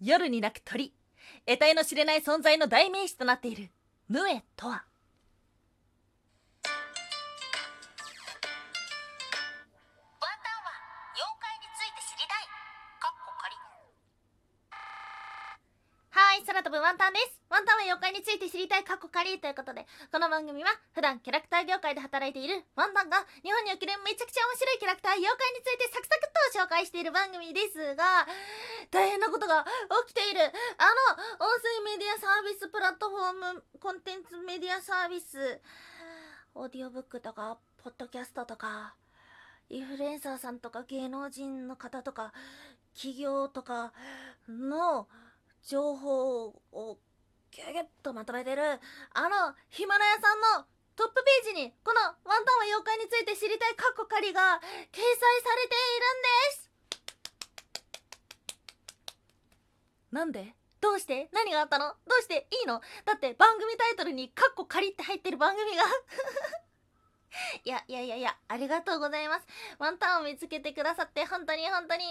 夜に鳴く鳥。得体の知れない存在の代名詞となっているヌエとは。空飛ぶワンタンです。ワンタンは妖怪について知りたい過去仮ということでこの番組は普段キャラクター業界で働いているワンタンが日本におけるめちゃくちゃ面白いキャラクター妖怪についてサクサクと紹介している番組ですが大変なことが起きている。あの音声メディアサービスプラットフォームコンテンツメディアサービスオーディオブックとかポッドキャストとかインフルエンサーさんとか芸能人の方とか企業とかの情報をギュギュッとまとめてる。あのヒマラヤさんのトップページにこの「ワンタンは妖怪について知りたいカッコ仮」が掲載されているんです。なんで？どうして？何があったの？どうして？いいの？だって番組タイトルに「カッコ仮」って入ってる番組が。いやいやいやいやありがとうございます。ワンタンを見つけてくださって本当に本当に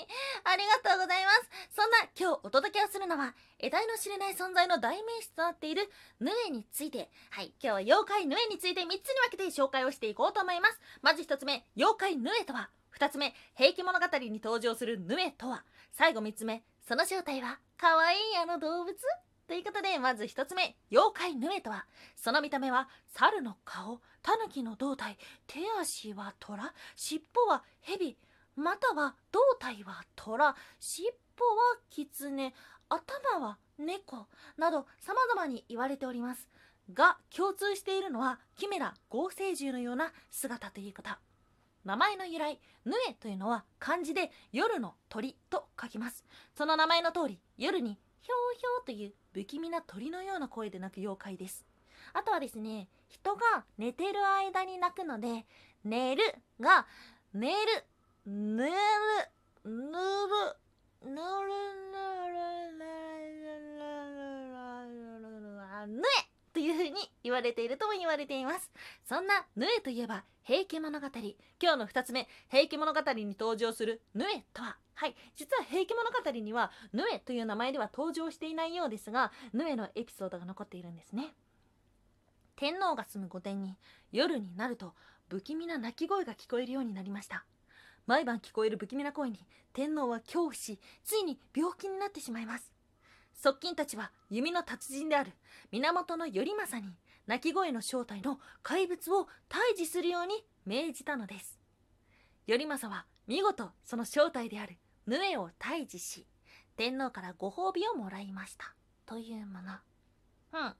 ありがとうございます。そんな今日お届けをするのは得体の知れない存在の代名詞となっているヌエについて。はい今日は妖怪ヌエについて3つに分けて紹介をしていこうと思います。まず1つ目妖怪ヌエとは2つ目平家物語に登場するヌエとは。最後3つ目その正体は可愛いあの動物？ということでまず1つ目妖怪ヌエとはその見た目は猿の顔タヌキの胴体手足は虎尻尾は蛇または胴体は虎尻尾は狐頭は猫など様々に言われております。が共通しているのはキメラ合成獣のような姿ということ。名前の由来ヌエというのは漢字で夜の鳥と書きます。その名前の通り夜にひょうひょうという不気味な鳥のような声で鳴く妖怪です。あとはですね人が寝てる間に鳴くので寝るが寝るぬるぬるぬるぬるぬるぬえというふうに言われているとも言われています。そんなヌエといえば平家物語。今日の2つ目平家物語に登場するヌエとは。はい。実は平家物語にはヌエという名前では登場していないようですがヌエのエピソードが残っているんですね。天皇が住む御殿に夜になると不気味な鳴き声が聞こえるようになりました。毎晩聞こえる不気味な声に天皇は恐怖しついに病気になってしまいます。側近たちは弓の達人である源頼政に鳴き声の正体の怪物を退治するように命じたのです。頼政は見事その正体であるヌエを退治し天皇からご褒美をもらいました。というもの。うん。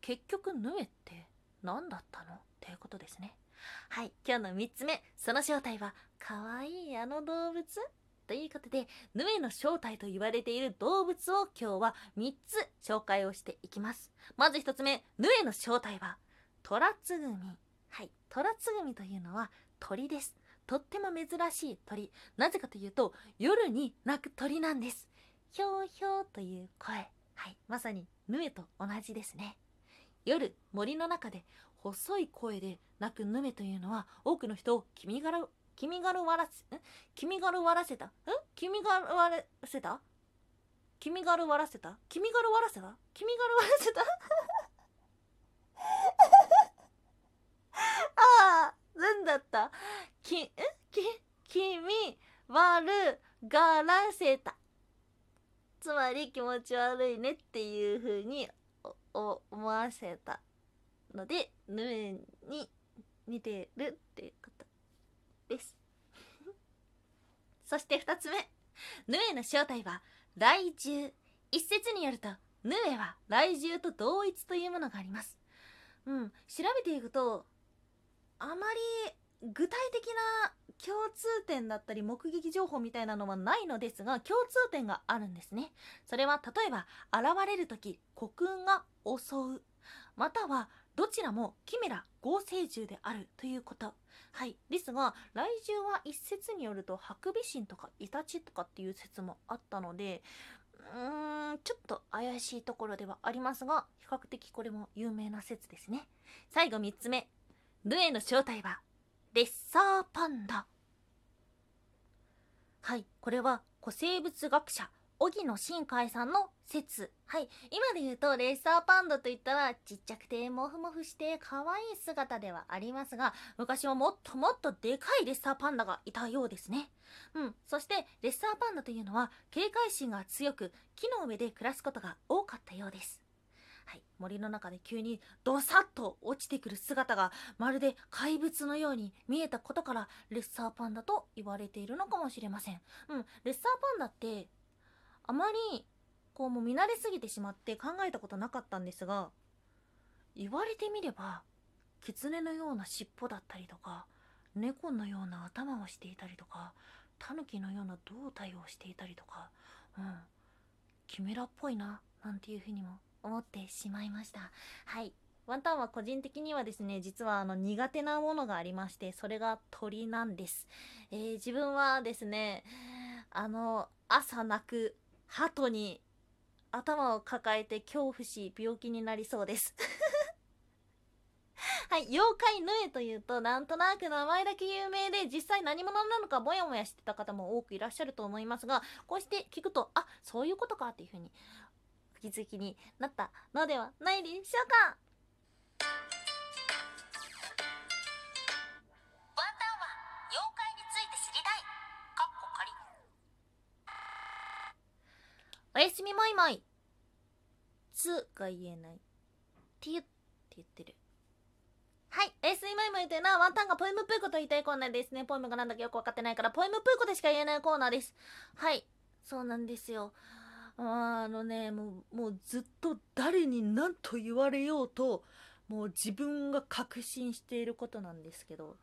結局ヌエって何だったの？っていうことですね。はい。今日の3つ目。その正体は可愛いあの動物。ということでヌエの正体と言われている動物を今日は3つ紹介をしていきます。まず1つ目ヌエの正体はトラツグミ。はいトラツグミというのは鳥です。とっても珍しい鳥。なぜかというと夜に鳴く鳥なんです。ひょうひょうという声。はいまさにヌエと同じですね。夜森の中で細い声で鳴くヌメというのは多くの人を君がら君がるわらせん？君がるわらせた？ん？君がるわらせた？君がるわらせた？君がるわらせた？君がるわらせた？ああなんだった？きえき君わるがらせた。つまり気持ち悪いねっていう風に思わせたのでヌエに似てるっていうこと。です。そして2つ目。ヌエの正体は雷獣。一説によるとヌエは雷獣と同一というものがあります。うん調べていくとあまり具体的な共通点だったり目撃情報みたいなのはないのですが共通点があるんですね。それは例えば現れる時虚空が襲う。またはどちらもキメラ合成獣であるということ。はい。ですが来獣は一説によるとハクビシンとかイタチとかっていう説もあったのでうーんちょっと怪しいところではありますが比較的これも有名な説ですね。最後3つ目。ルエの正体はレッサーパンダ。はい。これは古生物学者荻野新海さんの説。はい。今で言うとレッサーパンダといったらちっちゃくてモフモフして可愛い姿ではありますが昔はもっともっとでかいレッサーパンダがいたようですね。うん。そしてレッサーパンダというのは警戒心が強く木の上で暮らすことが多かったようです。はい、森の中で急にドサッと落ちてくる姿がまるで怪物のように見えたことからレッサーパンダと言われているのかもしれません。うん、レッサーパンダってあまりこうもう見慣れすぎてしまって考えたことなかったんですが言われてみれば狐のような尻尾だったりとか猫のような頭をしていたりとか狸のような胴体をしていたりとか、うん、キメラっぽいななんていうふうにも思ってしまいました。はい。ワンタンは個人的にはですね実はあの苦手なものがありましてそれが鳥なんです、えー自分はですねあの朝泣く鳩に頭を抱えて恐怖し病気になりそうです。はい妖怪ヌエというとなんとなく名前だけ有名で実際何者なのかモヤモヤしてた方も多くいらっしゃると思いますがこうして聞くとあそういうことかっていうふうに気づきになったのではないでしょうか。やすみもいもい。つが言えない。てゆって言ってる。はいおやすみもいもいというのはワンタンがポエムプーコと言いたいコーナーですね。ポエムがなんだかよくわかってないからポエムプーコでしか言えないコーナーです。はいそうなんですよ。ああのねもうもうずっと誰に何と言われようともう自分が確信していることなんですけど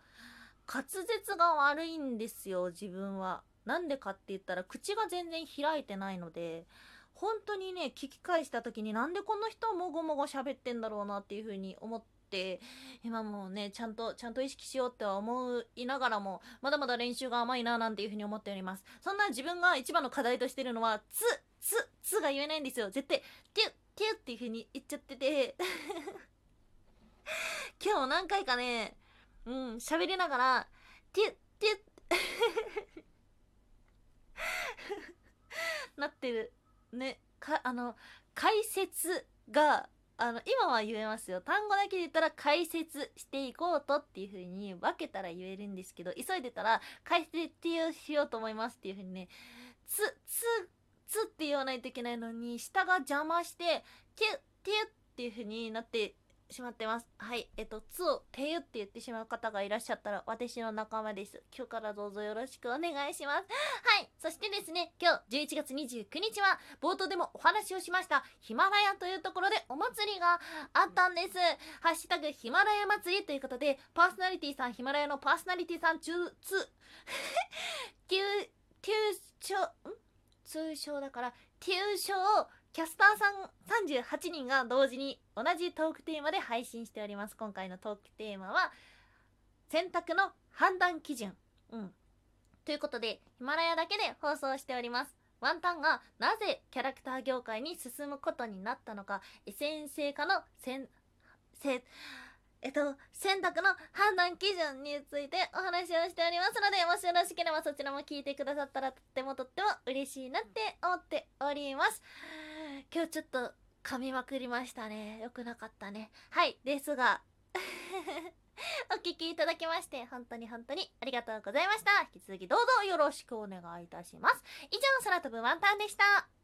滑舌が悪いんですよ自分は。なんでかって言ったら口が全然開いてないので本当にね聞き返した時になんでこの人もごもご喋ってんだろうなっていう風に思って今もねちゃんとちゃんと意識しようっては思いながらもまだまだ練習が甘いななんていう風に思っております。そんな自分が一番の課題としてるのは「つ」「つ」「つ」が言えないんですよ。絶対「てゅ」「てゅ」っていう風に言っちゃってて。今日何回かねうん喋りながら「てゅ」「てゅ」なってる。ねかあの解説があの今は言えますよ。単語だけで言ったら解説していこうとっていう風に分けたら言えるんですけど急いでたら解説しようと思いますっていう風にねつつつって言わないといけないのに下が邪魔しててゅてゅっていう風になってしまってます。はい。えっと「つ」を「てゆ」って言ってしまう方がいらっしゃったら私の仲間です。今日からどうぞよろしくお願いします。はい。そしてですね今日11月29日は冒頭でもお話をしましたヒマラヤというところでお祭りがあったんです。ハッシュタグヒマラヤ祭りということでパーソナリティさんヒマラヤのパーソナリティさん中つ。急急称ん？通称だから通称キャスターさん38人が同時に同じトークテーマで配信しております。今回のトークテーマは選択の判断基準。うん。ということでヒマラヤだけで放送しております。ワンタンがなぜキャラクター業界に進むことになったのか先生化の選せえっと、選択の判断基準についてお話をしておりますので、もしよろしければそちらも聞いてくださったらとってもとっても嬉しいなって思っております。今日ちょっと噛みまくりましたね。良くなかったね。はい、ですが、お聴きいただきまして、本当に本当にありがとうございました。引き続きどうぞよろしくお願いいたします。以上、空飛ぶワンタンでした。